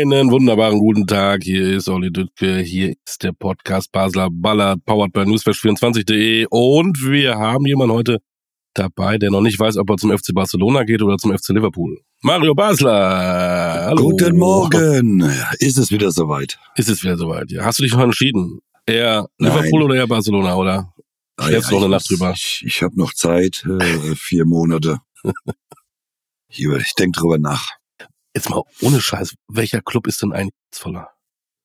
Einen wunderbaren guten Tag. Hier ist Olli Dütke. Hier ist der Podcast Basler Ballard, powered by newsflash24.de. Und wir haben jemanden heute dabei, der noch nicht weiß, ob er zum FC Barcelona geht oder zum FC Liverpool. Mario Basler. Hallo. Guten Morgen. Ist es wieder soweit? Ist es wieder soweit, ja. Hast du dich noch entschieden? Eher Liverpool oder eher Barcelona, oder? Ah, ja, noch eine Nacht drüber. Ich, ich habe noch Zeit, äh, vier Monate. ich denke drüber nach. Jetzt mal ohne Scheiß, welcher Club ist denn eigentlich reizvoller?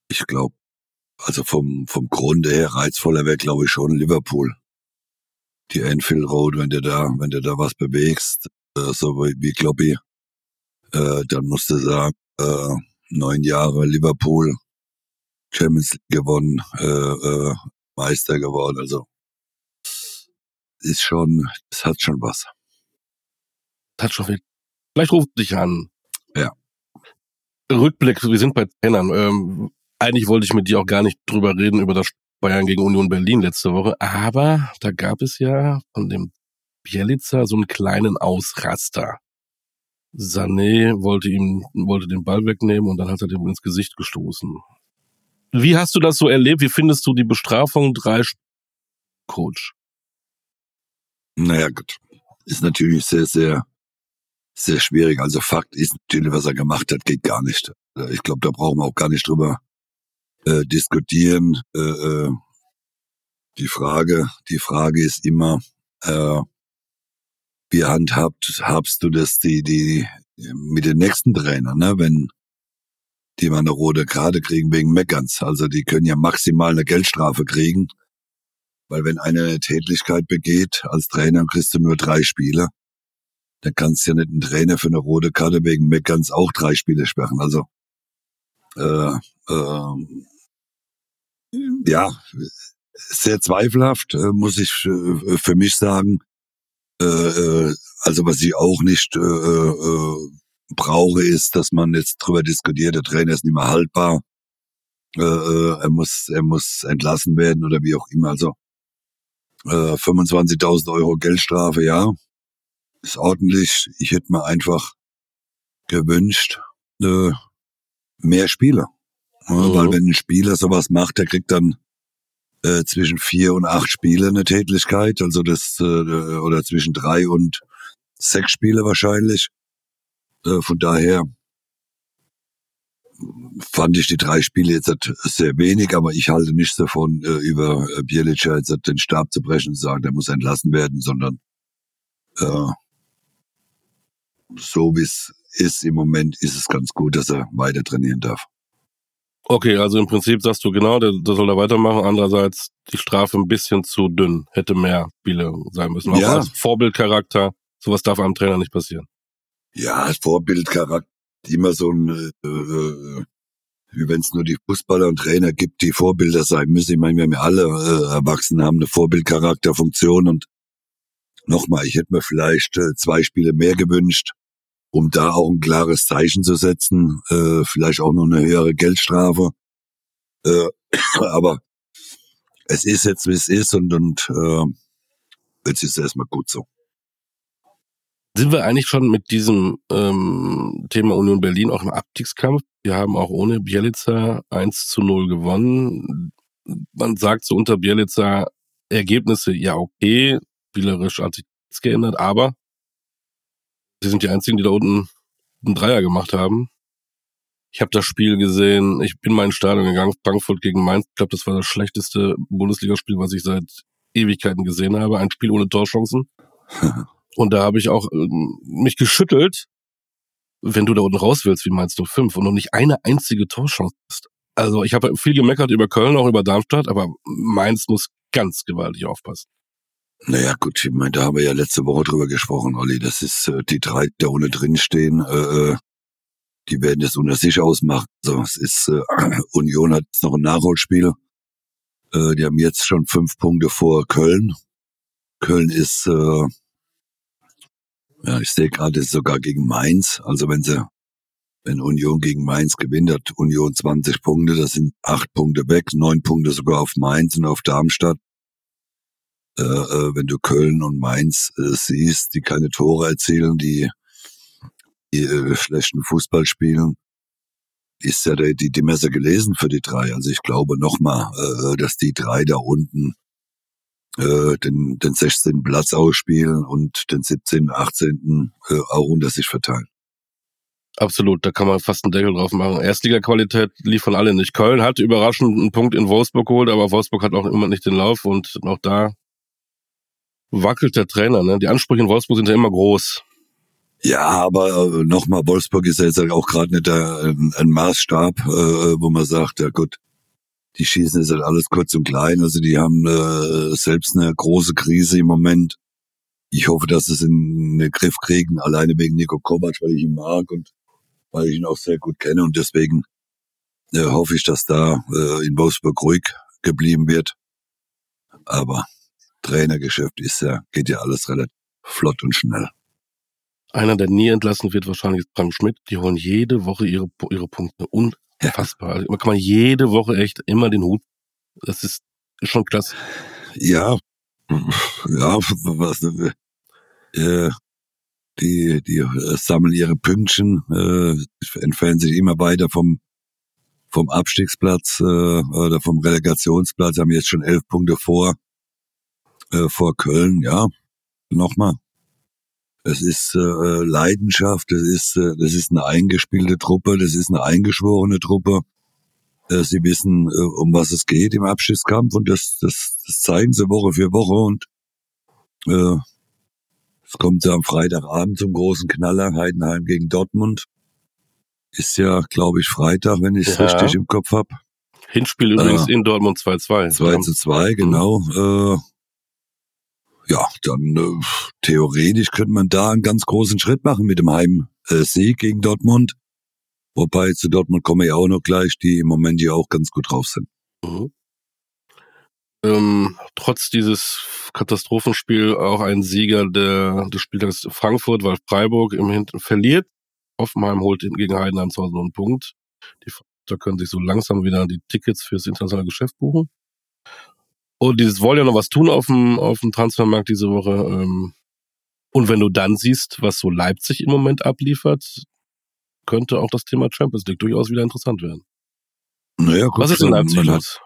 Ich glaube, also vom, vom Grunde her reizvoller wäre, glaube ich, schon Liverpool. Die Anfield Road, wenn du da, wenn du da was bewegst, äh, so wie, Kloppi, äh, dann musst du sagen, äh, neun Jahre Liverpool, Champions League gewonnen, äh, äh, Meister geworden, also ist schon, es hat schon was. Hat schon viel. Vielleicht ruft dich an. Ja. Rückblick, wir sind bei Trainern. Ähm, eigentlich wollte ich mit dir auch gar nicht drüber reden, über das Bayern gegen Union Berlin letzte Woche, aber da gab es ja von dem Bielitzer so einen kleinen Ausraster. Sané wollte ihm, wollte den Ball wegnehmen und dann hat er dem ins Gesicht gestoßen. Wie hast du das so erlebt? Wie findest du die Bestrafung drei Coach? Naja, gut. Ist natürlich sehr, sehr sehr schwierig. Also Fakt ist natürlich, was er gemacht hat, geht gar nicht. Ich glaube, da brauchen wir auch gar nicht drüber äh, diskutieren. Äh, äh, die Frage, die Frage ist immer, äh, wie handhabt, habst du das die, die mit den nächsten Trainern, ne? Wenn die mal eine rote Karte kriegen wegen Meckerns. Also die können ja maximal eine Geldstrafe kriegen. Weil wenn einer eine Tätlichkeit begeht, als Trainer kriegst du nur drei Spiele dann kannst du ja nicht einen Trainer für eine rote Karte wegen Meckerns auch drei Spiele sperren. Also äh, äh, ja, sehr zweifelhaft, äh, muss ich äh, für mich sagen. Äh, also was ich auch nicht brauche, ist, dass man jetzt drüber diskutiert, der Trainer ist nicht mehr haltbar. Er muss, er muss entlassen werden oder wie auch immer. Also äh, 25.000 Euro Geldstrafe, ja, ist ordentlich. Ich hätte mir einfach gewünscht, äh, mehr Spieler. Ja, mhm. Weil wenn ein Spieler sowas macht, der kriegt dann äh, zwischen vier und acht Spiele eine Tätigkeit, also das äh, oder zwischen drei und sechs Spiele wahrscheinlich. Äh, von daher fand ich die drei Spiele jetzt sehr wenig, aber ich halte nichts davon, äh, über Bielic jetzt den Stab zu brechen und sagen, der muss entlassen werden, sondern äh, so wie es ist im Moment, ist es ganz gut, dass er weiter trainieren darf. Okay, also im Prinzip sagst du genau, der, der soll da weitermachen. Andererseits die Strafe ein bisschen zu dünn, hätte mehr Spiele sein müssen. Auch ja. als Vorbildcharakter, sowas darf einem Trainer nicht passieren. Ja, Vorbildcharakter immer so ein, äh, äh, wie wenn es nur die Fußballer und Trainer gibt, die Vorbilder sein müssen. Ich meine, wir haben ja alle äh, Erwachsenen haben eine Vorbildcharakterfunktion und nochmal, ich hätte mir vielleicht äh, zwei Spiele mehr gewünscht um da auch ein klares Zeichen zu setzen, äh, vielleicht auch noch eine höhere Geldstrafe. Äh, aber es ist jetzt, wie es ist und, und äh, jetzt ist es erstmal gut so. Sind wir eigentlich schon mit diesem ähm, Thema Union Berlin auch im Abstiegskampf? Wir haben auch ohne Bielica 1 zu 0 gewonnen. Man sagt so unter Bielica Ergebnisse, ja okay, spielerisch hat sich nichts geändert, aber Sie sind die einzigen, die da unten einen Dreier gemacht haben. Ich habe das Spiel gesehen, ich bin mal ins Stadion gegangen, Frankfurt gegen Mainz. Ich glaube, das war das schlechteste Bundesligaspiel, was ich seit Ewigkeiten gesehen habe. Ein Spiel ohne Torchancen. und da habe ich auch äh, mich geschüttelt, wenn du da unten raus willst, wie Mainz 05 und noch nicht eine einzige Torchance hast. Also ich habe viel gemeckert über Köln, auch über Darmstadt, aber Mainz muss ganz gewaltig aufpassen. Naja, gut, ich meine, da haben wir ja letzte Woche drüber gesprochen, Olli. Das ist äh, die drei, die da ohne drin stehen, äh, äh die werden das unter sich ausmachen. Also es ist äh, Union hat jetzt noch ein Nachholspiel. Äh, die haben jetzt schon fünf Punkte vor Köln. Köln ist, äh, ja, ich sehe gerade, ist sogar gegen Mainz. Also wenn sie, wenn Union gegen Mainz gewinnt, hat Union 20 Punkte, das sind acht Punkte weg, neun Punkte sogar auf Mainz und auf Darmstadt äh, äh, wenn du Köln und Mainz äh, siehst, die keine Tore erzielen, die, die äh, schlechten Fußball spielen, ist ja die, die Messe gelesen für die drei. Also ich glaube nochmal, äh, dass die drei da unten äh, den, den 16. Platz ausspielen und den 17., 18. Äh, auch unter sich verteilen. Absolut, da kann man fast einen Deckel drauf machen. Erstliga-Qualität liefern alle nicht. Köln hat überraschend einen Punkt in Wolfsburg geholt, aber Wolfsburg hat auch immer nicht den Lauf und auch da wackelt der Trainer. Ne? Die Ansprüche in Wolfsburg sind ja immer groß. Ja, aber äh, nochmal, Wolfsburg ist ja jetzt auch gerade nicht der, ein, ein Maßstab, äh, wo man sagt, ja gut, die schießen jetzt halt alles kurz und klein. Also die haben äh, selbst eine große Krise im Moment. Ich hoffe, dass sie es in den Griff kriegen, alleine wegen Nico Kovac, weil ich ihn mag und weil ich ihn auch sehr gut kenne und deswegen äh, hoffe ich, dass da äh, in Wolfsburg ruhig geblieben wird. Aber Trainergeschäft ist ja, geht ja alles relativ flott und schnell. Einer, der nie entlassen wird, wahrscheinlich ist Frank Schmidt. Die holen jede Woche ihre, ihre Punkte. Unfassbar. Ja. Also kann man jede Woche echt immer den Hut. Das ist, ist schon klasse. Ja, ja, was, äh, die, die äh, sammeln ihre Pünktchen, äh, entfernen sich immer weiter vom, vom Abstiegsplatz äh, oder vom Relegationsplatz, haben jetzt schon elf Punkte vor, äh, vor Köln, ja, nochmal. Es ist äh, Leidenschaft, das ist, äh, das ist eine eingespielte Truppe, das ist eine eingeschworene Truppe. Äh, sie wissen, äh, um was es geht im Abstiegskampf und das, das, das zeigen sie Woche für Woche und äh, es kommt ja am Freitagabend zum großen Knaller, Heidenheim gegen Dortmund. Ist ja, glaube ich, Freitag, wenn ich es ja. richtig im Kopf hab. Hinspiel übrigens äh, in Dortmund 2-2. 2 zu 2, genau. Mhm. Äh, ja, dann äh, theoretisch könnte man da einen ganz großen Schritt machen mit dem Heimsieg gegen Dortmund. Wobei zu Dortmund kommen ja auch noch gleich, die im Moment ja auch ganz gut drauf sind. Mhm ähm, trotz dieses Katastrophenspiel auch ein Sieger der, des Spieltags Frankfurt, weil Freiburg im Hinten verliert. Hoffenheim holt gegen Heidenheim zu Hause noch einen Punkt. Die da können sich so langsam wieder die Tickets fürs internationale Geschäft buchen. Und dieses wollen ja noch was tun auf dem, auf dem Transfermarkt diese Woche. Ähm, und wenn du dann siehst, was so Leipzig im Moment abliefert, könnte auch das Thema Champions League durchaus wieder interessant werden. Naja, gut, was ist in Leipzig los?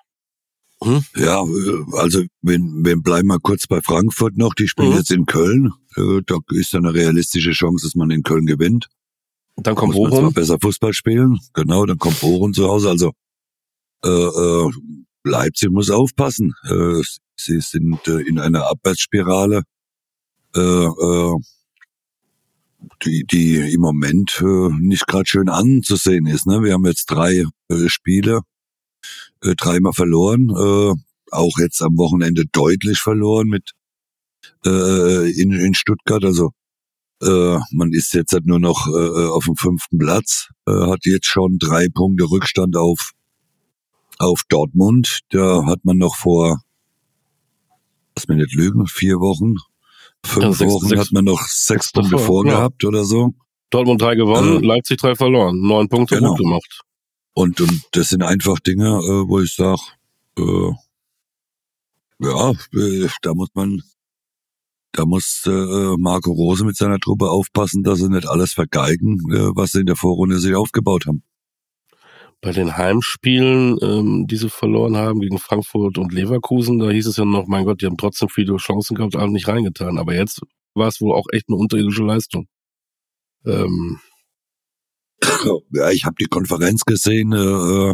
Hm? Ja, äh, also wenn, wenn bleiben wir kurz bei Frankfurt noch, die spielen mhm. jetzt in Köln. Äh, da ist eine realistische Chance, dass man in Köln gewinnt. Dann kommt Bochum. besser Fußball spielen. Genau, dann kommt Bochum zu Hause. Also äh, äh, Leipzig muss aufpassen. Äh, sie sind äh, in einer Abwärtsspirale, äh, äh, die, die im Moment äh, nicht gerade schön anzusehen ist. Ne? Wir haben jetzt drei äh, Spiele äh, dreimal verloren, äh, auch jetzt am Wochenende deutlich verloren mit äh, in, in Stuttgart. Also äh, man ist jetzt halt nur noch äh, auf dem fünften Platz, äh, hat jetzt schon drei Punkte Rückstand auf auf Dortmund. Da hat man noch vor, lass mir nicht lügen, vier Wochen, fünf ja, sechs, Wochen sechs, hat man noch sechs, sechs Punkte vorgehabt ja. oder so. Dortmund drei gewonnen, äh, Leipzig drei verloren, neun Punkte genau. gut gemacht. Und, und das sind einfach Dinge, äh, wo ich sage, äh, ja, äh, da muss man, da muss äh, Marco Rose mit seiner Truppe aufpassen, dass sie nicht alles vergeigen, äh, was sie in der Vorrunde sich aufgebaut haben. Bei den Heimspielen, ähm, die sie verloren haben gegen Frankfurt und Leverkusen, da hieß es ja noch, mein Gott, die haben trotzdem viele Chancen gehabt, aber nicht reingetan. Aber jetzt war es wohl auch echt eine unterirdische Leistung. Ähm, ja, ich habe die Konferenz gesehen, äh,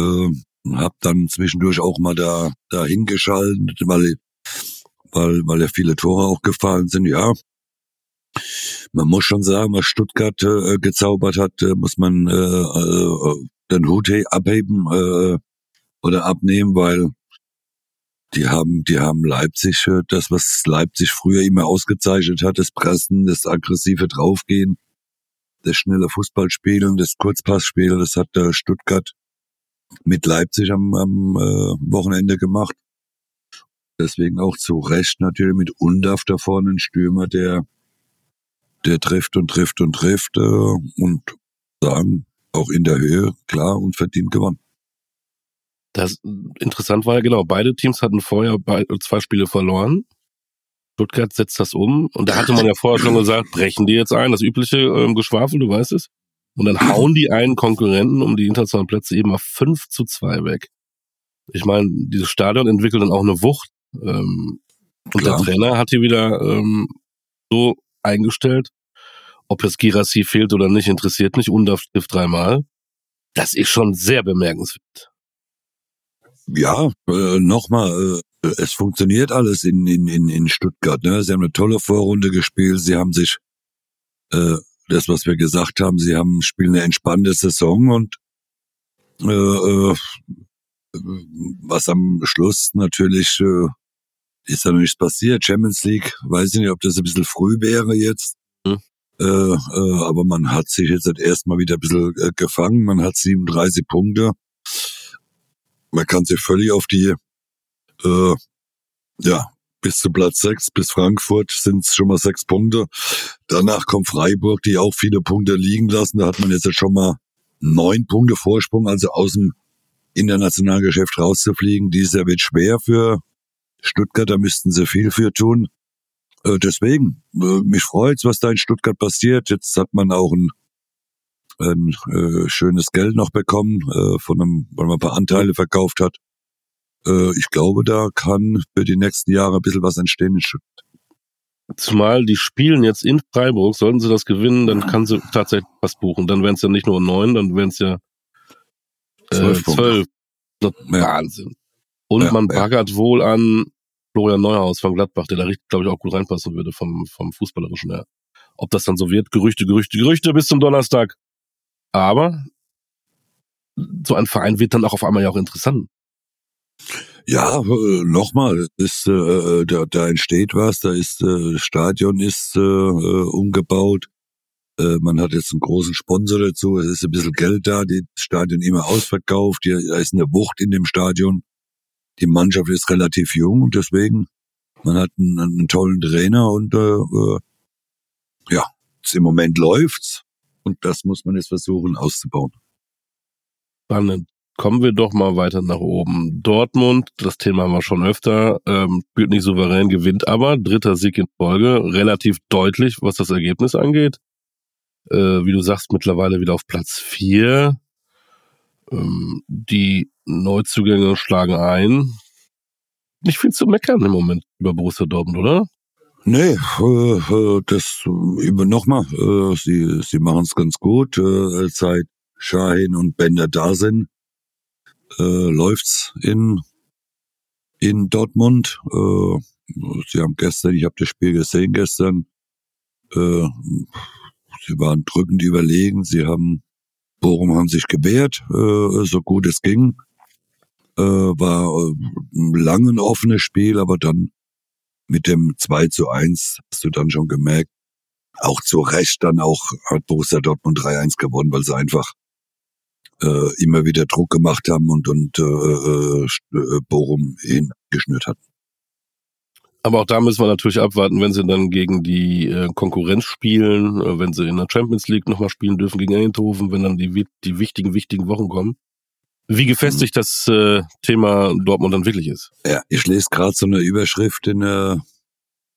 äh, habe dann zwischendurch auch mal da da hingeschaltet, weil weil weil ja viele Tore auch gefallen sind. Ja, man muss schon sagen, was Stuttgart äh, gezaubert hat, äh, muss man äh, äh, den Hut abheben äh, oder abnehmen, weil die haben, die haben Leipzig, äh, das was Leipzig früher immer ausgezeichnet hat, das Pressen, das aggressive Draufgehen, das schnelle Fußballspielen, das Kurzpassspiel, das hat der Stuttgart mit Leipzig am, am äh, Wochenende gemacht. Deswegen auch zu Recht natürlich mit Undaf da vorne ein Stürmer, der, der trifft und trifft und trifft äh, und sagen, auch in der Höhe, klar und verdient gewonnen. Das interessant war ja genau, beide Teams hatten vorher zwei Spiele verloren Stuttgart setzt das um. Und da hatte man ja vorher schon gesagt, brechen die jetzt ein, das übliche ähm, Geschwafel, du weißt es? Und dann hauen die einen Konkurrenten um die internationalen Plätze eben auf 5 zu 2 weg. Ich meine, dieses Stadion entwickelt dann auch eine Wucht. Ähm, und Klar. der Trainer hat hier wieder ähm, so eingestellt, ob jetzt Girassi fehlt oder nicht, interessiert nicht. Undaf trifft dreimal. Das ist schon sehr bemerkenswert. Ja, äh, nochmal, äh, es funktioniert alles in, in, in, in Stuttgart. Ne? Sie haben eine tolle Vorrunde gespielt. Sie haben sich äh, das, was wir gesagt haben, sie haben spielen eine entspannte Saison und äh, äh, was am Schluss natürlich äh, ist da noch nichts passiert. Champions League, weiß ich nicht, ob das ein bisschen früh wäre jetzt. Mhm. Äh, äh, aber man hat sich jetzt halt erstmal wieder ein bisschen äh, gefangen. Man hat 37 Punkte. Man kann sich völlig auf die, äh, ja, bis zu Platz 6, bis Frankfurt sind es schon mal sechs Punkte. Danach kommt Freiburg, die auch viele Punkte liegen lassen. Da hat man jetzt schon mal neun Punkte Vorsprung, also aus dem internationalen Geschäft rauszufliegen. Dieses Jahr wird schwer für Stuttgart, da müssten sie viel für tun. Äh, deswegen, äh, mich freut's, was da in Stuttgart passiert. Jetzt hat man auch ein, ein äh, schönes Geld noch bekommen, äh, von einem, weil man ein paar Anteile verkauft hat. Äh, ich glaube, da kann für die nächsten Jahre ein bisschen was entstehen in Stuttgart. Zumal die spielen jetzt in Freiburg, sollten sie das gewinnen, dann kann sie tatsächlich was buchen. Dann wären es ja nicht nur neun, dann wären es ja äh, zwölf. zwölf. Wahnsinn. Und ja, man baggert ja. wohl an Florian Neuhaus von Gladbach, der da richtig, glaube ich, auch gut reinpassen würde vom, vom Fußballerischen her. Ob das dann so wird, Gerüchte, Gerüchte, Gerüchte bis zum Donnerstag. Aber so ein Verein wird dann auch auf einmal ja auch interessant. Ja, äh, nochmal, ist, äh, äh, da, da entsteht was, da ist, äh, das Stadion ist äh, äh, umgebaut. Äh, man hat jetzt einen großen Sponsor dazu, es ist ein bisschen Geld da, das Stadion immer ausverkauft, hier, da ist eine Wucht in dem Stadion. Die Mannschaft ist relativ jung und deswegen, man hat einen, einen tollen Trainer und äh, äh, ja, im Moment läuft's und das muss man jetzt versuchen auszubauen. Spannend. Kommen wir doch mal weiter nach oben. Dortmund, das Thema haben wir schon öfter, ähm, spielt nicht souverän, gewinnt aber. Dritter Sieg in Folge, relativ deutlich, was das Ergebnis angeht. Äh, wie du sagst, mittlerweile wieder auf Platz vier. Ähm, die Neuzugänge schlagen ein. Nicht viel zu meckern im Moment über Borussia Dortmund, oder? Nee, äh, äh das über nochmal, äh, sie, sie machen es ganz gut, äh, seit Shahin und Bender da sind äh, läuft's in in Dortmund. Äh, sie haben gestern, ich habe das Spiel gesehen gestern, äh, sie waren drückend überlegen. Sie haben Bochum haben sich gewehrt, äh, so gut es ging. Äh, war äh, ein langes offenes Spiel, aber dann mit dem 2 zu 1 hast du dann schon gemerkt, auch zu Recht dann auch hat Borussia Dortmund 3-1 gewonnen, weil sie einfach immer wieder Druck gemacht haben und, und Bochum hingeschnürt hatten. Aber auch da müssen wir natürlich abwarten, wenn sie dann gegen die äh, Konkurrenz spielen, äh, wenn sie in der Champions League nochmal spielen dürfen gegen Eindhoven, wenn dann die, die wichtigen, wichtigen Wochen kommen. Wie gefestigt mhm. das äh, Thema Dortmund dann wirklich ist. Ja, ich lese gerade so eine Überschrift in, äh,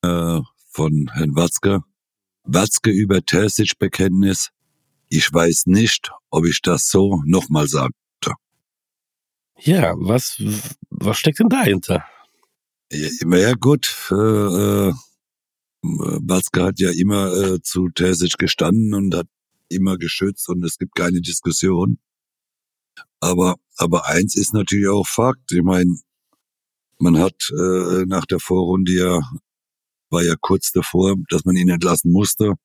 äh, von Herrn Watzke. Watzke über Terzic-Bekenntnis. Ich weiß nicht, ob ich das so nochmal könnte. Ja, was, was steckt denn dahinter? Ja, ja gut, äh, äh, Batzke hat ja immer äh, zu Terzic gestanden und hat immer geschützt und es gibt keine Diskussion. Aber, aber eins ist natürlich auch Fakt. Ich meine, man hat äh, nach der Vorrunde ja, war ja kurz davor, dass man ihn entlassen musste.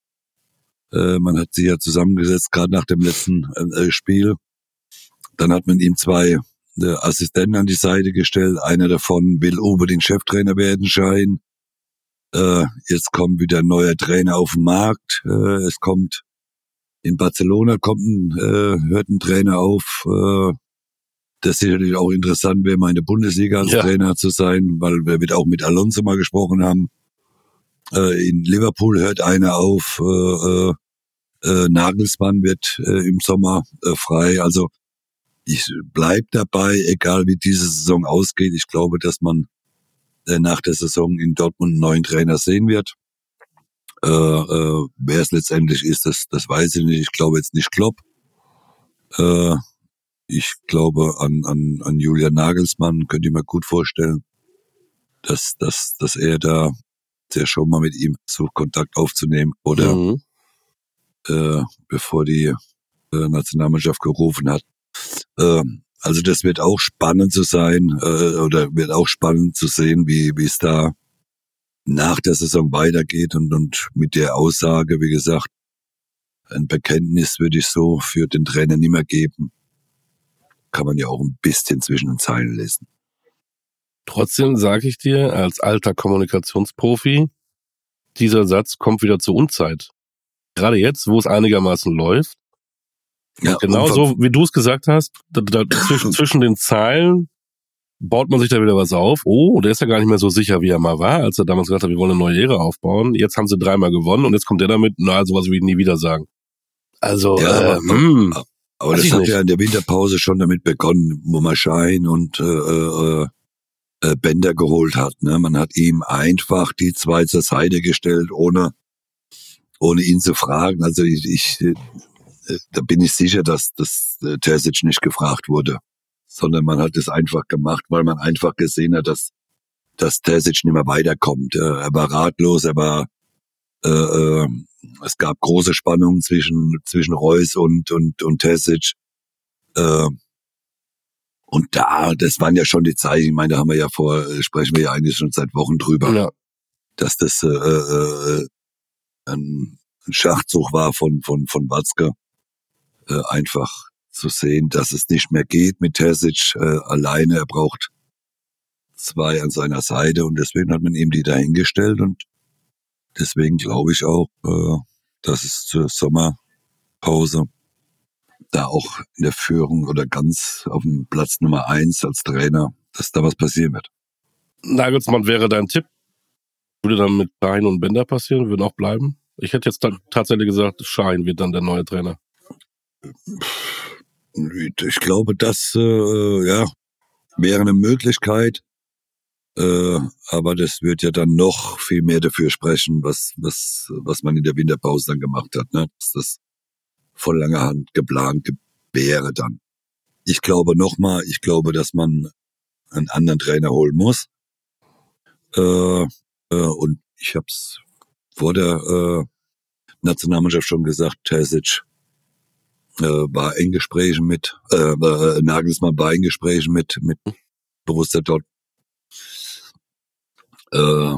Äh, man hat sich ja zusammengesetzt, gerade nach dem letzten äh, Spiel. Dann hat man ihm zwei äh, Assistenten an die Seite gestellt. Einer davon will unbedingt Cheftrainer werden, Schein. Äh, jetzt kommt wieder ein neuer Trainer auf den Markt. Äh, es kommt in Barcelona kommt ein, äh, hört ein Trainer auf. Äh, das sicherlich auch interessant wäre, meine Bundesliga als ja. Trainer zu sein, weil wir wird auch mit Alonso mal gesprochen haben. Äh, in Liverpool hört einer auf, äh, äh, äh, Nagelsmann wird äh, im Sommer äh, frei. Also ich bleib dabei, egal wie diese Saison ausgeht. Ich glaube, dass man äh, nach der Saison in Dortmund einen neuen Trainer sehen wird. Äh, äh, Wer es letztendlich ist, das, das weiß ich nicht. Ich glaube jetzt nicht Klopp. Äh, ich glaube an, an, an Julian Nagelsmann, könnte ich mir gut vorstellen, dass, dass, dass er da der schon mal mit ihm versucht, Kontakt aufzunehmen oder Mhm. äh, bevor die äh, Nationalmannschaft gerufen hat. Ähm, also das wird auch spannend zu sein äh, oder wird auch spannend zu sehen, wie es da nach der Saison weitergeht und, und mit der Aussage, wie gesagt, ein Bekenntnis würde ich so für den Trainer nicht mehr geben. Kann man ja auch ein bisschen zwischen den Zeilen lesen. Trotzdem sage ich dir, als alter Kommunikationsprofi, dieser Satz kommt wieder zur Unzeit. Gerade jetzt, wo es einigermaßen läuft, Ja, genauso wie du es gesagt hast, da, da, zwischen, zwischen den Zeilen baut man sich da wieder was auf. Oh, der ist ja gar nicht mehr so sicher, wie er mal war, als er damals gesagt hat, wir wollen eine neue Ära aufbauen. Jetzt haben sie dreimal gewonnen und jetzt kommt der damit, na, sowas wie nie wieder sagen. Also, Ja, äh, aber- hm, Aber das ich hat nicht. ja in der Winterpause schon damit begonnen, wo man Schein und äh, äh, äh, Bänder geholt hat. Ne? Man hat ihm einfach die zwei zur Seite gestellt, ohne ohne ihn zu fragen. Also ich, ich da bin ich sicher, dass das äh, Terzic nicht gefragt wurde, sondern man hat es einfach gemacht, weil man einfach gesehen hat, dass dass Terzic nicht mehr weiterkommt. Äh, er war ratlos, er war äh, äh, es gab große Spannungen zwischen zwischen Reus und und und Terzic. Äh, und da, das waren ja schon die Zeichen. Ich meine, da haben wir ja vor, äh, sprechen wir ja eigentlich schon seit Wochen drüber, ja. dass das äh, äh, ein, ein Schachzug war von von von Watzke, äh, einfach zu sehen, dass es nicht mehr geht mit Terzic äh, alleine. Er braucht zwei an seiner Seite und deswegen hat man ihm die dahingestellt und deswegen glaube ich auch, äh, dass es zur Sommerpause da auch in der Führung oder ganz auf dem Platz Nummer eins als Trainer, dass da was passieren wird. Nagelsmann wäre dein Tipp. Würde dann mit Schein und Bender passieren, würden auch bleiben. Ich hätte jetzt tatsächlich gesagt, Schein wird dann der neue Trainer. Ich glaube, das äh, ja wäre eine Möglichkeit, äh, aber das wird ja dann noch viel mehr dafür sprechen, was was was man in der Winterpause dann gemacht hat, ne? Dass das von langer Hand geplant ge- wäre dann. Ich glaube nochmal, ich glaube, dass man einen anderen Trainer holen muss. Äh, äh, und ich habe es vor der äh, Nationalmannschaft schon gesagt, Terzic äh, war in Gesprächen mit, äh, äh, Nagelsmann war in Gesprächen mit, mit Borussia dort. Äh,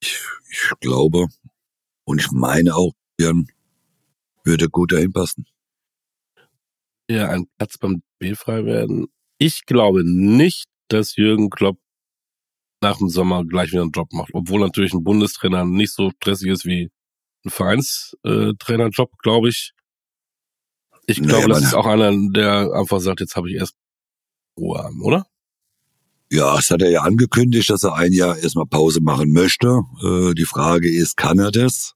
ich, ich glaube und ich meine auch, Jan würde gut dahin passen. Ja, ein Platz beim B frei werden. Ich glaube nicht, dass Jürgen Klopp nach dem Sommer gleich wieder einen Job macht, obwohl natürlich ein Bundestrainer nicht so stressig ist wie ein Vereinstrainerjob, glaube ich. Ich glaube, das man- ist auch einer, der einfach sagt, jetzt habe ich erst Ruhe haben, oder? Ja, das hat er ja angekündigt, dass er ein Jahr erstmal Pause machen möchte. Äh, die Frage ist, kann er das?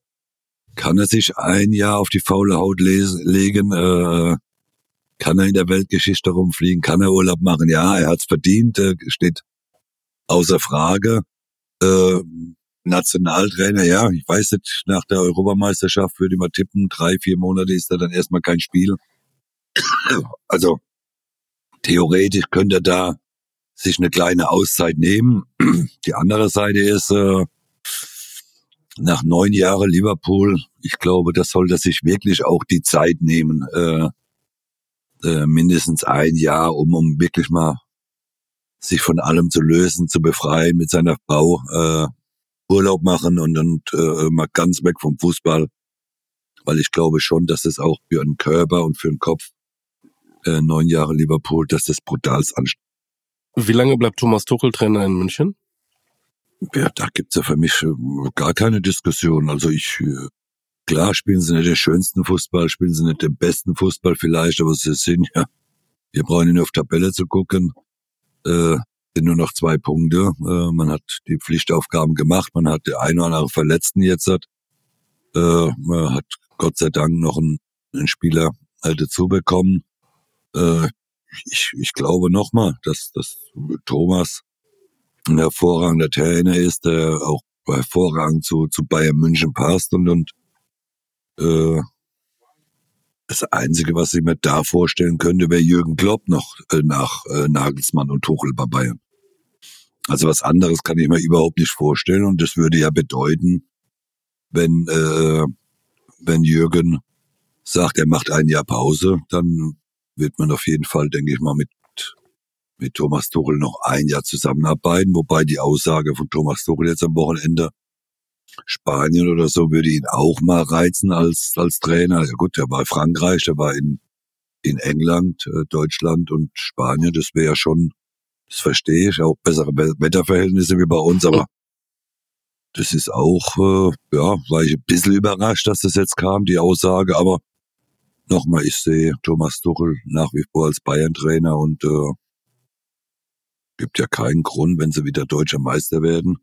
Kann er sich ein Jahr auf die faule Haut legen? Äh, kann er in der Weltgeschichte rumfliegen? Kann er Urlaub machen? Ja, er hat's verdient, äh, steht außer Frage. Äh, Nationaltrainer, ja, ich weiß nicht, nach der Europameisterschaft würde ich mal tippen, drei, vier Monate ist da dann erstmal kein Spiel. Also theoretisch könnte er da sich eine kleine Auszeit nehmen. Die andere Seite ist, äh, nach neun Jahren Liverpool, ich glaube, das sollte sich wirklich auch die Zeit nehmen, äh, äh, mindestens ein Jahr, um, um wirklich mal sich von allem zu lösen, zu befreien, mit seiner Frau äh, Urlaub machen und, und äh, mal ganz weg vom Fußball. Weil ich glaube schon, dass es auch für einen Körper und für den Kopf äh, neun Jahre Liverpool, dass das brutal anstrengend Wie lange bleibt Thomas Tuchel Trainer in München? Ja, da gibt's ja für mich äh, gar keine Diskussion. Also ich, äh, klar spielen sie nicht den schönsten Fußball, spielen sie nicht den besten Fußball vielleicht, aber sie sind ja, wir brauchen nur auf Tabelle zu gucken, äh, nur noch zwei Punkte. Äh, man hat die Pflichtaufgaben gemacht, man hat den einen oder anderen Verletzten jetzt hat. Äh, man hat Gott sei Dank noch einen, einen Spieler halt dazu bekommen. Äh, ich, ich glaube nochmal, dass, dass Thomas ein hervorragender Trainer ist, der auch hervorragend zu, zu Bayern München passt und, und äh, Das Einzige, was ich mir da vorstellen könnte, wäre Jürgen Klopp noch äh, nach äh, Nagelsmann und Tuchel bei Bayern. Also was anderes kann ich mir überhaupt nicht vorstellen und das würde ja bedeuten, wenn äh, wenn Jürgen sagt, er macht ein Jahr Pause, dann wird man auf jeden Fall, denke ich mal, mit mit Thomas Tuchel noch ein Jahr zusammenarbeiten, wobei die Aussage von Thomas Tuchel jetzt am Wochenende Spanien oder so würde ihn auch mal reizen als, als Trainer. Ja gut, der war in Frankreich, der war in, in England, äh, Deutschland und Spanien. Das wäre ja schon, das verstehe ich, auch bessere Wetterverhältnisse wie bei uns, aber das ist auch, äh, ja, war ich ein bisschen überrascht, dass das jetzt kam, die Aussage, aber nochmal, ich sehe Thomas Tuchel nach wie vor als Bayern-Trainer und äh, gibt ja keinen Grund, wenn sie wieder deutscher Meister werden,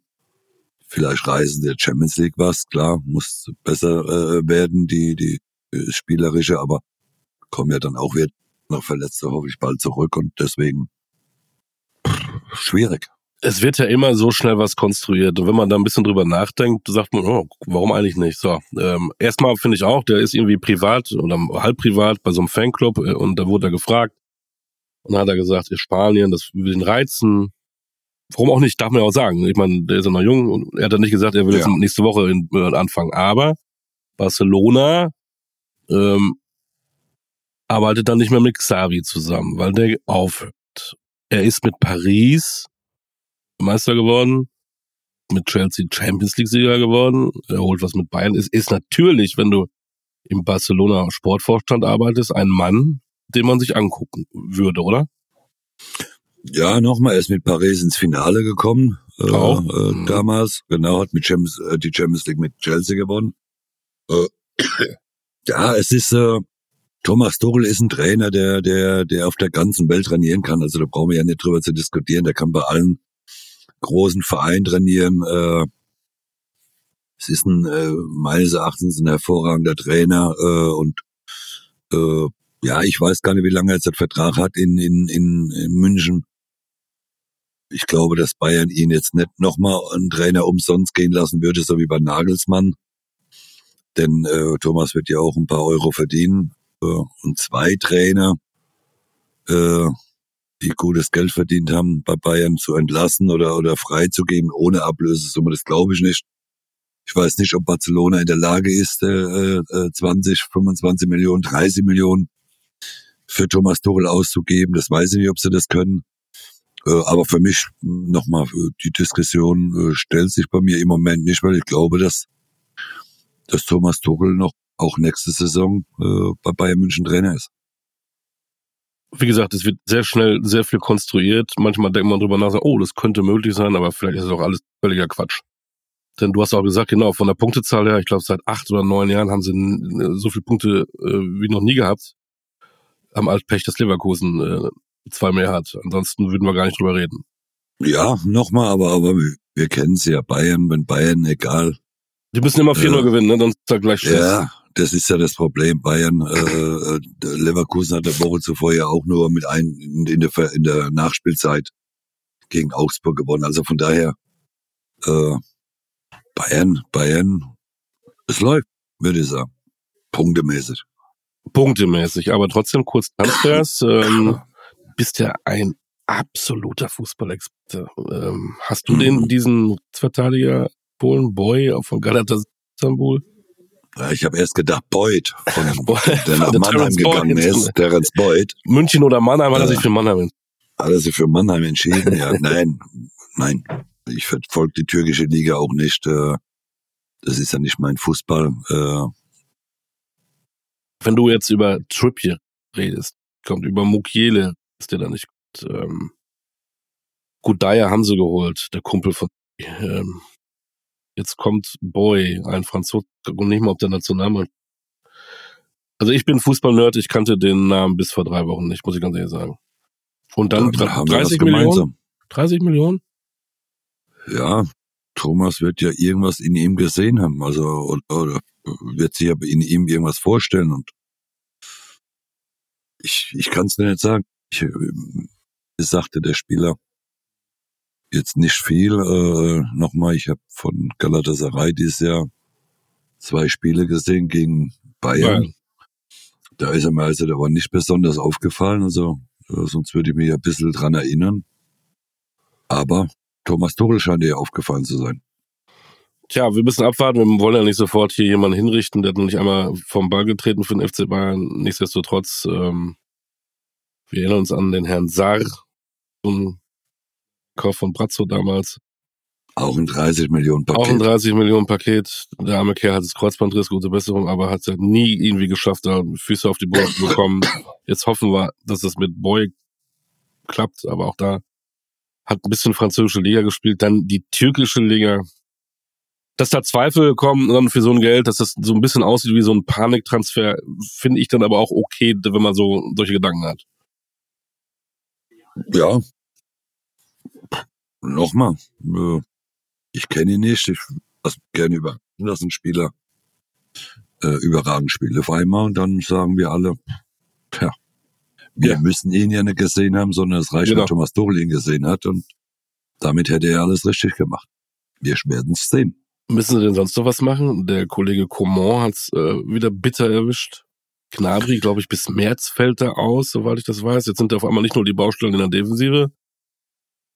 Vielleicht reisen der Champions League was, klar, muss besser äh, werden, die, die äh, spielerische, aber kommen ja dann auch wieder noch Verletzte, hoffe ich, bald zurück und deswegen schwierig. Es wird ja immer so schnell was konstruiert. Und wenn man da ein bisschen drüber nachdenkt, sagt man, oh, warum eigentlich nicht? So, ähm, erstmal finde ich auch, der ist irgendwie privat oder halb privat bei so einem Fanclub äh, und da wurde er gefragt. Und dann hat er gesagt, Spanien, das will ihn reizen warum auch nicht, darf man ja auch sagen. Ich meine, der ist ja noch jung und er hat dann nicht gesagt, er will ja. jetzt nächste Woche in, äh, anfangen. Aber Barcelona ähm, arbeitet dann nicht mehr mit Xavi zusammen, weil der aufhört. Er ist mit Paris Meister geworden, mit Chelsea Champions League Sieger geworden. Er holt was mit Bayern. Es ist natürlich, wenn du im Barcelona Sportvorstand arbeitest, ein Mann, den man sich angucken würde, oder? Ja, nochmal, er ist mit Paris ins Finale gekommen. Äh, Auch? Äh, mhm. Damals, genau, hat mit Champions, äh, die Champions League mit Chelsea gewonnen. Äh, ja, es ist, äh, Thomas Tuchel ist ein Trainer, der, der, der auf der ganzen Welt trainieren kann. Also da brauchen wir ja nicht drüber zu diskutieren. Der kann bei allen großen Vereinen trainieren. Äh, es ist ein, äh, meines Erachtens ein hervorragender Trainer äh, und ja, ich weiß gar nicht, wie lange er jetzt den Vertrag hat in, in, in, in München ich glaube, dass Bayern ihn jetzt nicht nochmal einen Trainer umsonst gehen lassen würde, so wie bei Nagelsmann. Denn äh, Thomas wird ja auch ein paar Euro verdienen. Äh, und zwei Trainer, äh, die gutes Geld verdient haben, bei Bayern zu entlassen oder, oder freizugeben ohne Ablösesumme, das glaube ich nicht. Ich weiß nicht, ob Barcelona in der Lage ist, äh, äh, 20, 25 Millionen, 30 Millionen für Thomas Tuchel auszugeben. Das weiß ich nicht, ob sie das können. Äh, aber für mich nochmal, äh, die Diskussion äh, stellt sich bei mir im Moment nicht, weil ich glaube, dass, dass Thomas Tuchel noch auch nächste Saison bei Bayern München Trainer ist. Wie gesagt, es wird sehr schnell sehr viel konstruiert. Manchmal denkt man drüber nach, oh, das könnte möglich sein, aber vielleicht ist es auch alles völliger Quatsch. Denn du hast auch gesagt, genau, von der Punktezahl her, ich glaube, seit acht oder neun Jahren haben sie so viele Punkte wie noch nie gehabt. Am Altpech des Leverkusen zwei mehr hat. Ansonsten würden wir gar nicht drüber reden. Ja, nochmal, aber, aber wir kennen es ja, Bayern, wenn Bayern, egal. Die müssen immer 4-0 äh, gewinnen, ne? Dann ist da gleich Schluss. Ja, das ist ja das Problem. Bayern, äh, Leverkusen hat der Woche zuvor ja auch nur mit ein in der, in der Nachspielzeit gegen Augsburg gewonnen. Also von daher, äh, Bayern, Bayern, es läuft, würde ich sagen. Punktemäßig. Punktemäßig, aber trotzdem kurz Transfers. ähm, bist ja ein absoluter Fußballexperte. Ähm, hast du den, diesen Verteidiger Polen Boy von Galatasaray ich habe erst gedacht Boyd, von, der nach Mannheim gegangen Boyd. ist, Terence Boyd. München oder Mannheim hat er sich für Mannheim entschieden. Hat er sich für Mannheim entschieden? Ja, nein, nein. Ich verfolge die türkische Liga auch nicht. Äh, das ist ja nicht mein Fußball. Äh. Wenn du jetzt über Trippier redest, kommt über Mukiele ist der da nicht gut. Ähm, gut, Dyer haben sie geholt, der Kumpel von ähm, jetzt kommt Boy, ein Franzose, und nicht mal auf der Nationalmannschaft. Also ich bin Fußballnerd, ich kannte den Namen bis vor drei Wochen nicht, muss ich ganz ehrlich sagen. Und dann, dann 30 Millionen? 30 Millionen? Ja, Thomas wird ja irgendwas in ihm gesehen haben, also oder, oder wird sich aber in ihm irgendwas vorstellen und ich, ich kann es dir nicht sagen ich, äh, sagte der Spieler jetzt nicht viel. Äh, Nochmal, ich habe von Galatasaray dieses Jahr zwei Spiele gesehen gegen Bayern. Da ist er mir also aber nicht besonders aufgefallen, also äh, sonst würde ich mich ein bisschen dran erinnern. Aber Thomas Tuchel scheint dir aufgefallen zu sein. Tja, wir müssen abwarten. Wir wollen ja nicht sofort hier jemanden hinrichten. Der hat noch nicht einmal vom Ball getreten für den FC Bayern. Nichtsdestotrotz, ähm, wir erinnern uns an den Herrn Sarr, so Kauf von Brazzo damals. Auch ein 30 Millionen Paket. Auch ein 30 Millionen Paket. Der arme Kerl hat das Kreuzbandriss, gute Besserung, aber hat es ja nie irgendwie geschafft, da Füße auf die Brust zu bekommen. Jetzt hoffen wir, dass es mit Boy klappt, aber auch da hat ein bisschen französische Liga gespielt, dann die türkische Liga. Dass da Zweifel kommen dann für so ein Geld, dass das so ein bisschen aussieht wie so ein Paniktransfer, finde ich dann aber auch okay, wenn man so solche Gedanken hat. Ja. Nochmal, äh, ich kenne ihn nicht, ich lasse gerne über, dass ein Spieler äh, überragend einmal und dann sagen wir alle, ja, wir ja. müssen ihn ja nicht gesehen haben, sondern es reicht, genau. wenn Thomas Tuchel ihn gesehen hat und damit hätte er alles richtig gemacht. Wir werden es sehen. Müssen sie denn sonst noch was machen? Der Kollege Coman hat es äh, wieder bitter erwischt. Gnabry, glaube ich, bis März fällt er aus, soweit ich das weiß. Jetzt sind auf einmal nicht nur die Baustellen in der Defensive.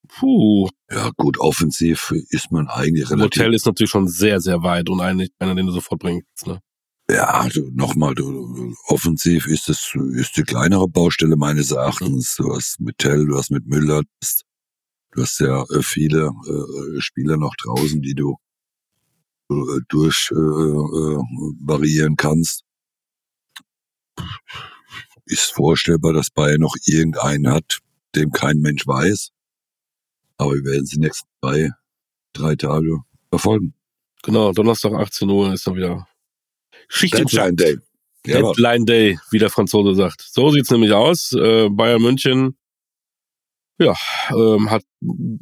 Puh. Ja, gut, offensiv ist man eigentlich relativ. Hotel ist natürlich schon sehr, sehr weit und eigentlich einer, den du sofort bringst, ne? Ja, also nochmal, du, offensiv ist es ist die kleinere Baustelle meines Erachtens. Du hast mit Tell, du hast mit Müller, du hast, du hast ja äh, viele äh, Spieler noch draußen, die du äh, durch äh, äh, variieren kannst. Ist vorstellbar, dass Bayern noch irgendeinen hat, dem kein Mensch weiß. Aber wir werden sie nächsten zwei, drei Tage verfolgen. Genau, Donnerstag 18 Uhr ist dann wieder Schicht Deadline Day. Deadline Day, wie der Franzose sagt. So sieht's nämlich aus. Äh, Bayern München ja, ähm, hat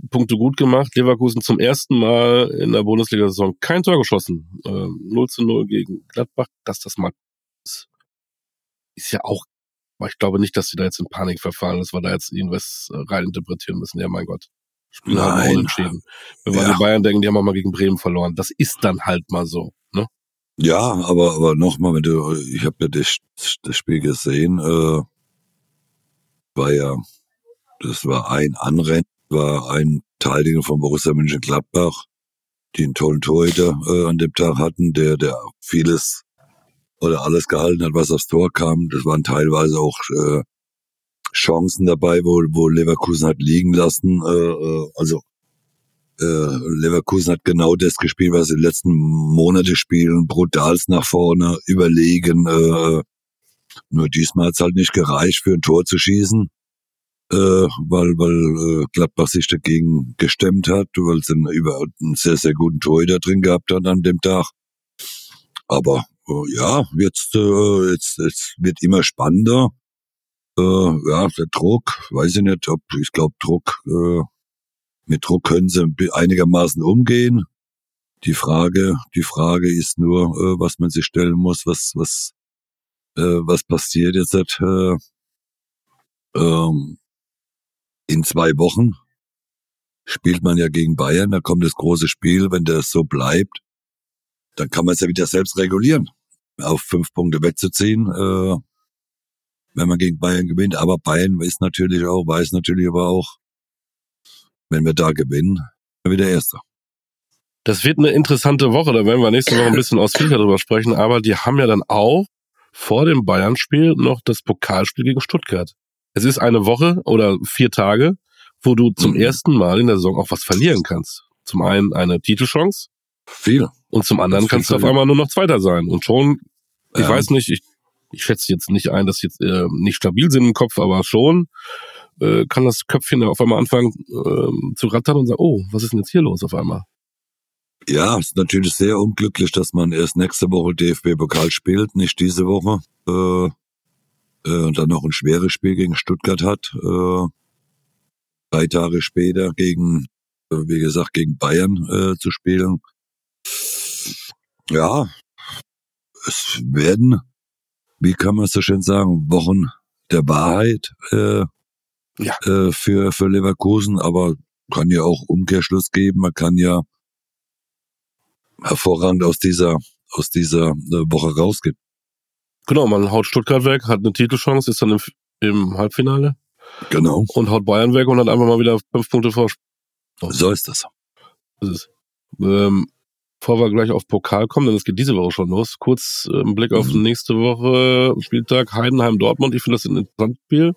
Punkte gut gemacht. Leverkusen zum ersten Mal in der Bundesliga-Saison kein Tor geschossen. Ähm, 0 zu 0 gegen Gladbach. Dass das mal ist, ist ja auch, aber ich glaube nicht, dass sie da jetzt in Panik verfallen, dass wir da jetzt irgendwas äh, reininterpretieren müssen. Ja, mein Gott. Spiel halt unentschieden. Wenn wir ja. die Bayern denken, die haben auch mal gegen Bremen verloren. Das ist dann halt mal so. Ne? Ja, aber aber nochmal, wenn du, ich habe ja das, das Spiel gesehen, äh, war ja, das war ein Anrennen, war ein Teildinger von Borussia Mönchengladbach, die einen tollen Torhüter äh, an dem Tag hatten, der der vieles oder alles gehalten hat, was aufs Tor kam. Das waren teilweise auch äh, Chancen dabei, wo, wo Leverkusen hat liegen lassen. Äh, äh also äh, Leverkusen hat genau das gespielt, was sie in den letzten Monate spielen, brutals nach vorne, überlegen. Äh, nur diesmal hat es halt nicht gereicht, für ein Tor zu schießen, äh, weil, weil äh, Gladbach sich dagegen gestemmt hat, weil sie einen, über einen sehr, sehr guten Torhüter drin gehabt hat an dem Tag. Aber äh, ja, jetzt, äh, jetzt, jetzt wird immer spannender. Äh, ja, der Druck, weiß ich nicht, ob ich glaube Druck äh, mit Druck können sie einigermaßen umgehen. Die Frage, die Frage ist nur, äh, was man sich stellen muss, was, was, äh, was passiert jetzt äh, ähm, in zwei Wochen spielt man ja gegen Bayern, da kommt das große Spiel, wenn das so bleibt, dann kann man es ja wieder selbst regulieren, auf fünf Punkte wegzuziehen, äh, wenn man gegen Bayern gewinnt. Aber Bayern ist natürlich auch, weiß natürlich aber auch, wenn wir da gewinnen, dann wieder Erster. Das wird eine interessante Woche, da werden wir nächste Woche ein bisschen ausführlicher drüber sprechen, aber die haben ja dann auch vor dem Bayern-Spiel noch das Pokalspiel gegen Stuttgart. Es ist eine Woche oder vier Tage, wo du zum mhm. ersten Mal in der Saison auch was verlieren kannst. Zum einen eine Titelchance. Viel. Und zum anderen kannst du auf einmal nur noch Zweiter sein. Und schon, ich ja. weiß nicht, ich, ich schätze jetzt nicht ein, dass jetzt äh, nicht stabil sind im Kopf, aber schon äh, kann das Köpfchen auf einmal anfangen äh, zu rattern und sagen, oh, was ist denn jetzt hier los auf einmal? Ja, ist natürlich sehr unglücklich, dass man erst nächste Woche DFB-Pokal spielt, nicht diese Woche. Äh, äh, und dann noch ein schweres Spiel gegen Stuttgart hat. Äh, drei Tage später gegen, äh, wie gesagt, gegen Bayern äh, zu spielen. Ja, es werden, wie kann man es so schön sagen, Wochen der Wahrheit. Äh, ja. äh, für, für Leverkusen, aber kann ja auch Umkehrschluss geben. Man kann ja hervorragend aus dieser, aus dieser äh, Woche rausgehen. Genau, man haut Stuttgart weg, hat eine Titelchance, ist dann im, im Halbfinale Genau. und haut Bayern weg und hat einfach mal wieder fünf Punkte Vorsprung. So ist das. Das ist, ähm, bevor wir gleich auf Pokal kommen, denn es geht diese Woche schon los. Kurz äh, ein Blick auf Mhm. nächste Woche, Spieltag Heidenheim-Dortmund. Ich finde das ein interessantes Spiel.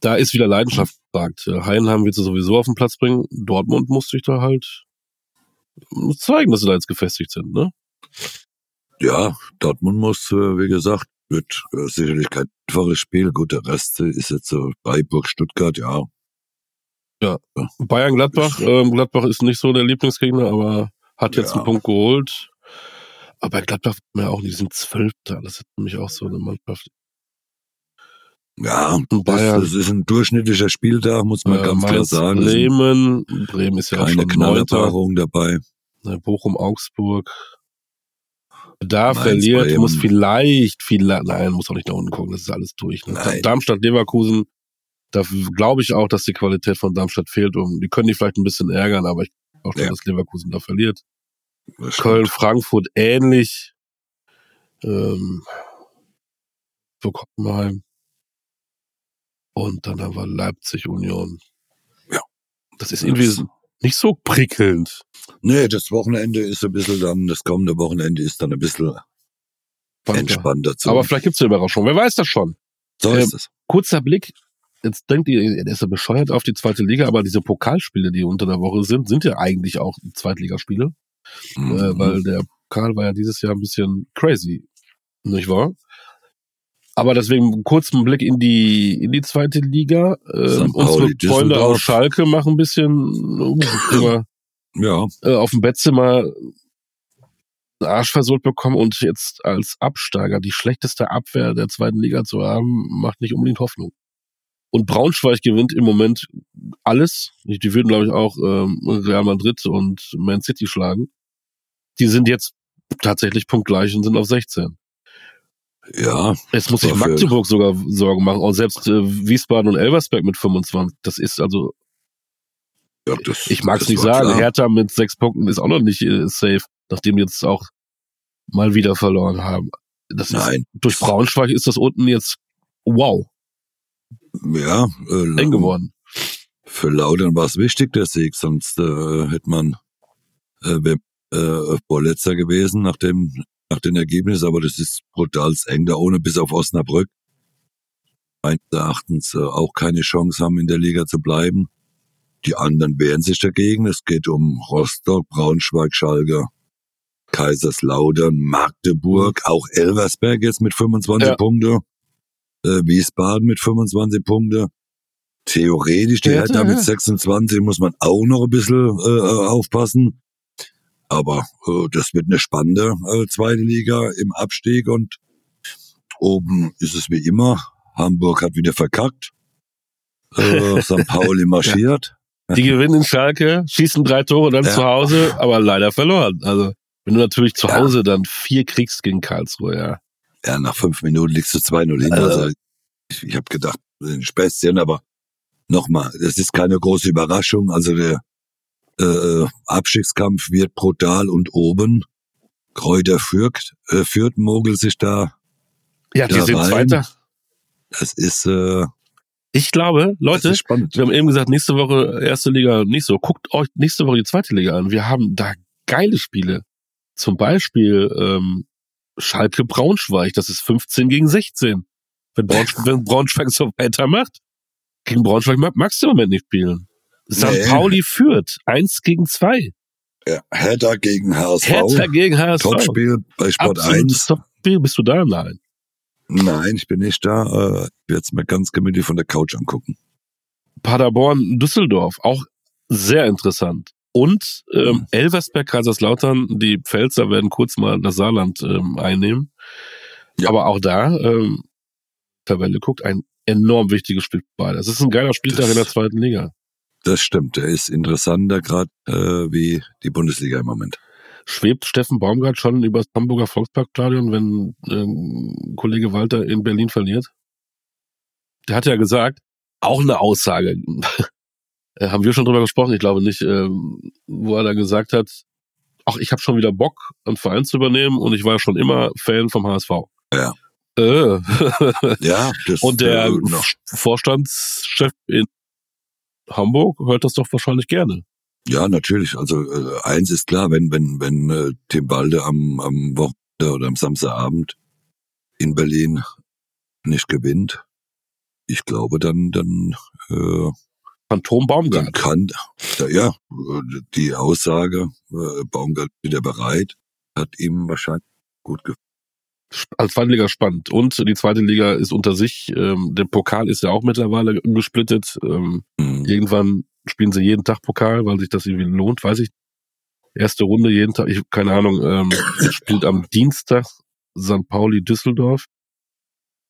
Da ist wieder Leidenschaft gefragt. Äh, Heidenheim wird sie sowieso auf den Platz bringen. Dortmund muss sich da halt muss zeigen, dass sie da jetzt gefestigt sind, ne? Ja, Dortmund muss, äh, wie gesagt, wird äh, sicherlich kein einfaches Spiel. Gut, der Rest ist jetzt so Freiburg, Stuttgart, ja. Bayern-Gladbach, ähm, Gladbach ist nicht so der Lieblingsgegner, aber hat jetzt Ja. einen Punkt geholt. Aber Gladbach mir auch nicht, die sind Zwölfter. Das ist für mich auch so eine Mannschaft. Ja, Und das, Bayern, das ist ein durchschnittlicher Spieltag, muss man äh, ganz klar Mainz, sagen. Es sind Bremen, Bremen ist ja auch keine schon. Knallerpaarung dabei. Ne, Bochum, Augsburg. Da Mainz, verliert, Bremen. muss vielleicht, vielleicht, nein, muss auch nicht nach unten gucken, das ist alles durch. Ne? Darmstadt, Leverkusen, da glaube ich auch, dass die Qualität von Darmstadt fehlt. Um, die können die vielleicht ein bisschen ärgern, aber ich glaube auch schon, Ja. dass Leverkusen da verliert. Das Köln. Frankfurt ähnlich. Ähm, so Koppenheim. Und dann haben wir Leipzig Union. Ja. Das ist irgendwie nicht so prickelnd. Nee, das Wochenende ist ein bisschen dann, das kommende Wochenende ist dann ein bisschen entspannter zu. Aber vielleicht gibt's eine Überraschung. Wer weiß das schon? so ähm, ist es. Kurzer Blick. Jetzt denkt ihr, der ist ja bescheuert auf die zweite Liga, aber diese Pokalspiele, die unter der Woche sind, sind ja eigentlich auch Zweitligaspiele. Äh, Mhm. weil der Pokal war ja dieses Jahr ein bisschen crazy, nicht wahr? Aber deswegen kurz einen Blick in die in die zweite Liga. Ähm, unsere Freunde aus Schalke machen ein bisschen uh, ja, äh, auf dem Bettzimmer einen Arsch versohlt bekommen und jetzt als Absteiger die schlechteste Abwehr der zweiten Liga zu haben, macht nicht unbedingt Hoffnung. Und Braunschweig gewinnt im Moment alles. Die würden, glaube ich, auch ähm, Real Madrid und Man City schlagen. Die sind jetzt tatsächlich punktgleich und sind auf 16. ja, Jetzt muss sich Magdeburg sogar Sorgen machen. Auch selbst äh, Wiesbaden und Elversberg mit 25. Das ist also, ja das, ich mag es nicht sagen, klar. Hertha mit sechs Punkten ist auch noch nicht äh, safe, nachdem die jetzt auch mal wieder verloren haben. Das ist, Nein, durch Braunschweig ist das unten jetzt wow, ja, äh, eng geworden. Für Laudern war es wichtig, der Sieg, sonst äh, hätte man äh, wär, äh, Vorletzter gewesen nach dem nach den Ergebnissen, aber das ist brutal eng da ohne bis auf Osnabrück. Meines Erachtens äh, auch keine Chance haben, in der Liga zu bleiben. Die anderen wehren sich dagegen. Es geht um Rostock, Braunschweig, Schalke, Kaiserslautern, Magdeburg, auch Elversberg jetzt mit 25 Ja. Punkte, äh, Wiesbaden mit 25 Punkte. Theoretisch, die Ja, ja. mit 26 muss man auch noch ein bisschen äh, äh, aufpassen. Aber äh, das wird eine spannende äh, zweite Liga im Abstieg und oben ist es wie immer. Hamburg hat wieder verkackt. Äh, St. Pauli marschiert. Die gewinnen in Schalke, schießen drei Tore dann Ja. zu Hause, aber leider verloren. Also, wenn du natürlich zu Ja. Hause dann vier kriegst gegen Karlsruhe, ja. Ja, nach fünf Minuten liegst du 2-0 hin. Also- ich, ich habe gedacht, sind Späßchen, aber nochmal, das ist keine große Überraschung. Also der äh, Abstiegskampf wird brutal und oben. Kräuter führt, äh, führt mogelt sich da. Ja, die Da sind rein. Zweiter. Das ist, äh, Ich glaube, Leute, wir haben eben gesagt, nächste Woche erste Liga nicht so. Guckt euch nächste Woche die zweite Liga an. Wir haben da geile Spiele. Zum Beispiel ähm, Schalke Braunschweig, das ist 15 gegen 16. Wenn, Braunschweig, wenn Braunschweig so weitermacht, gegen Braunschweig mag, magst du im Moment nicht spielen. St. Nee. Pauli führt, eins gegen zwei. Ja, Hertha gegen HSV. Hertha gegen HSV. Topspiel bei Sport Absolutes 1. Topspiel. Bist du da? Nein. Nein, ich bin nicht da. Äh, ich werde es mir ganz gemütlich von der Couch angucken. Paderborn, Düsseldorf, auch sehr interessant. Und ähm, Mhm. Elversberg, Kaiserslautern, die Pfälzer werden kurz mal das Saarland ähm, einnehmen. Ja. Aber auch da, ähm, Tabelle guckt, ein enorm wichtiges Spiel für beide. Es ist ein geiler Spieltag Das- in der zweiten Liga. Das stimmt. Der ist interessanter gerade äh, wie die Bundesliga im Moment. Schwebt Steffen Baumgart schon über das Hamburger Volksparkstadion, wenn ähm, Kollege Walter in Berlin verliert? Der hat ja gesagt, auch eine Aussage, äh, haben wir schon drüber gesprochen, ich glaube nicht, ähm, wo er da gesagt hat, ach, ich habe schon wieder Bock, einen Verein zu übernehmen und ich war schon immer Fan vom HSV. Ja. Äh. Ja, das Und der äh. Vorstandschef in Hamburg hört das doch wahrscheinlich gerne. Ja, natürlich. Also äh, eins ist klar, wenn wenn wenn äh, Tim Balde am am Wochenende oder am Samstagabend in Berlin nicht gewinnt, ich glaube, dann dann äh, Phantom dann Baumgart. kann da, ja die Aussage äh, Baumgart wieder bereit hat ihm wahrscheinlich gut gefallen. Als Zweitliga spannend. Und die zweite Liga ist unter sich. Ähm, der Pokal ist ja auch mittlerweile gesplittet. Ähm, Mhm. irgendwann spielen sie jeden Tag Pokal, weil sich das irgendwie lohnt, weiß ich. Erste Runde jeden Tag, ich keine Ahnung, ähm, spielt am Dienstag St. Pauli Düsseldorf.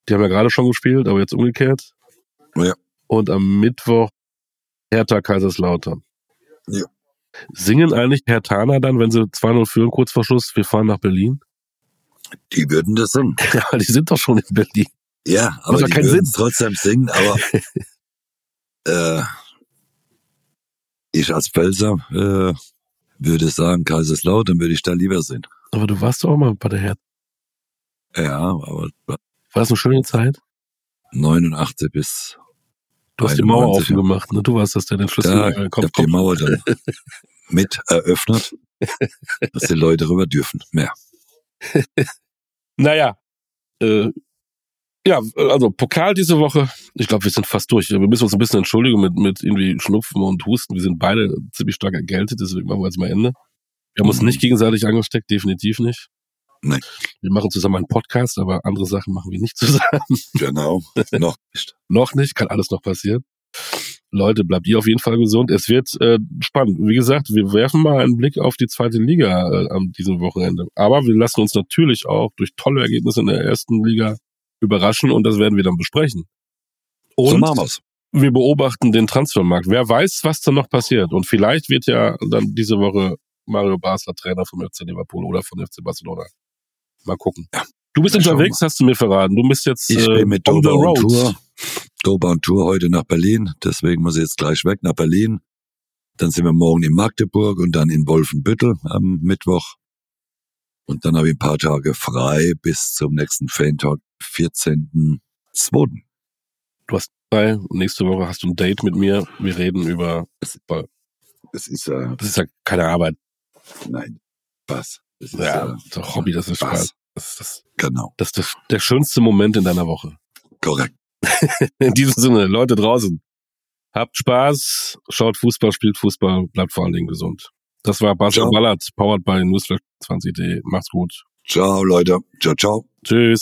Die haben ja gerade schon gespielt, aber jetzt umgekehrt. Ja. Und am Mittwoch Hertha Kaiserslautern. Ja. Singen eigentlich Herthaner dann, wenn sie 2-0 führen, kurz vor Schluss, wir fahren nach Berlin? Die würden das singen. Ja, die sind doch schon in Berlin. Ja, aber die würden Sinn. trotzdem singen, aber äh, ich als Pfälzer äh, würde sagen, Kaiserslautern würde ich da lieber sehen. Aber du warst doch auch mal bei der Hertha. Ja, aber War das eine schöne Zeit? 89 bis Du hast die Mauer 91, ja. aufgemacht, ne? Du warst das, der den Schlüssel da, äh, ich hab die. Mauer dann mit eröffnet, dass die Leute rüber dürfen. Mehr. Naja, äh, ja, also Pokal diese Woche. Ich glaube, wir sind fast durch. Wir müssen uns ein bisschen entschuldigen mit, mit irgendwie Schnupfen und Husten. Wir sind beide ziemlich stark erkältet, deswegen machen wir jetzt mal Ende. Wir haben uns Mhm. nicht gegenseitig angesteckt, definitiv nicht. Nee. Wir machen zusammen einen Podcast, aber andere Sachen machen wir nicht zusammen. Genau. Noch nicht. noch nicht, kann alles noch passieren. Leute, bleibt ihr auf jeden Fall gesund. Es wird äh, spannend. Wie gesagt, wir werfen mal einen Blick auf die zweite Liga äh, am diesem Wochenende. Aber wir lassen uns natürlich auch durch tolle Ergebnisse in der ersten Liga überraschen und das werden wir dann besprechen. so Und wir's. wir beobachten den Transfermarkt. Wer weiß, was da noch passiert. Und vielleicht wird ja dann diese Woche Mario Basler Trainer vom FC Liverpool oder von FC Barcelona. Mal gucken. Ja. Du bist schauen unterwegs, hast du mir verraten. Du bist jetzt Ich äh, bin mit on the road. Tour. Dober on Tour heute nach Berlin. Deswegen muss ich jetzt gleich weg nach Berlin. Dann sind wir morgen in Magdeburg und dann in Wolfenbüttel am Mittwoch. Und dann habe ich ein paar Tage frei bis zum nächsten Fan-Talk, 14.02. Du hast frei. Nächste Woche hast du ein Date mit mir. Wir reden über. Das ist ja, Das ist ja keine Arbeit. nein, Spaß. Das ist Ja, ja, das ist Hobby, das ist Spaß. Spaß. Das ist, das, genau, das ist das, der schönste Moment in deiner Woche. korrekt. In diesem Sinne, Leute draußen, habt Spaß, schaut Fußball, spielt Fußball, bleibt vor allen Dingen gesund. Das war Ciao. Ballert, powered by Newsflash 20.de. Macht's gut. Ciao, Leute. Ciao, ciao. Tschüss.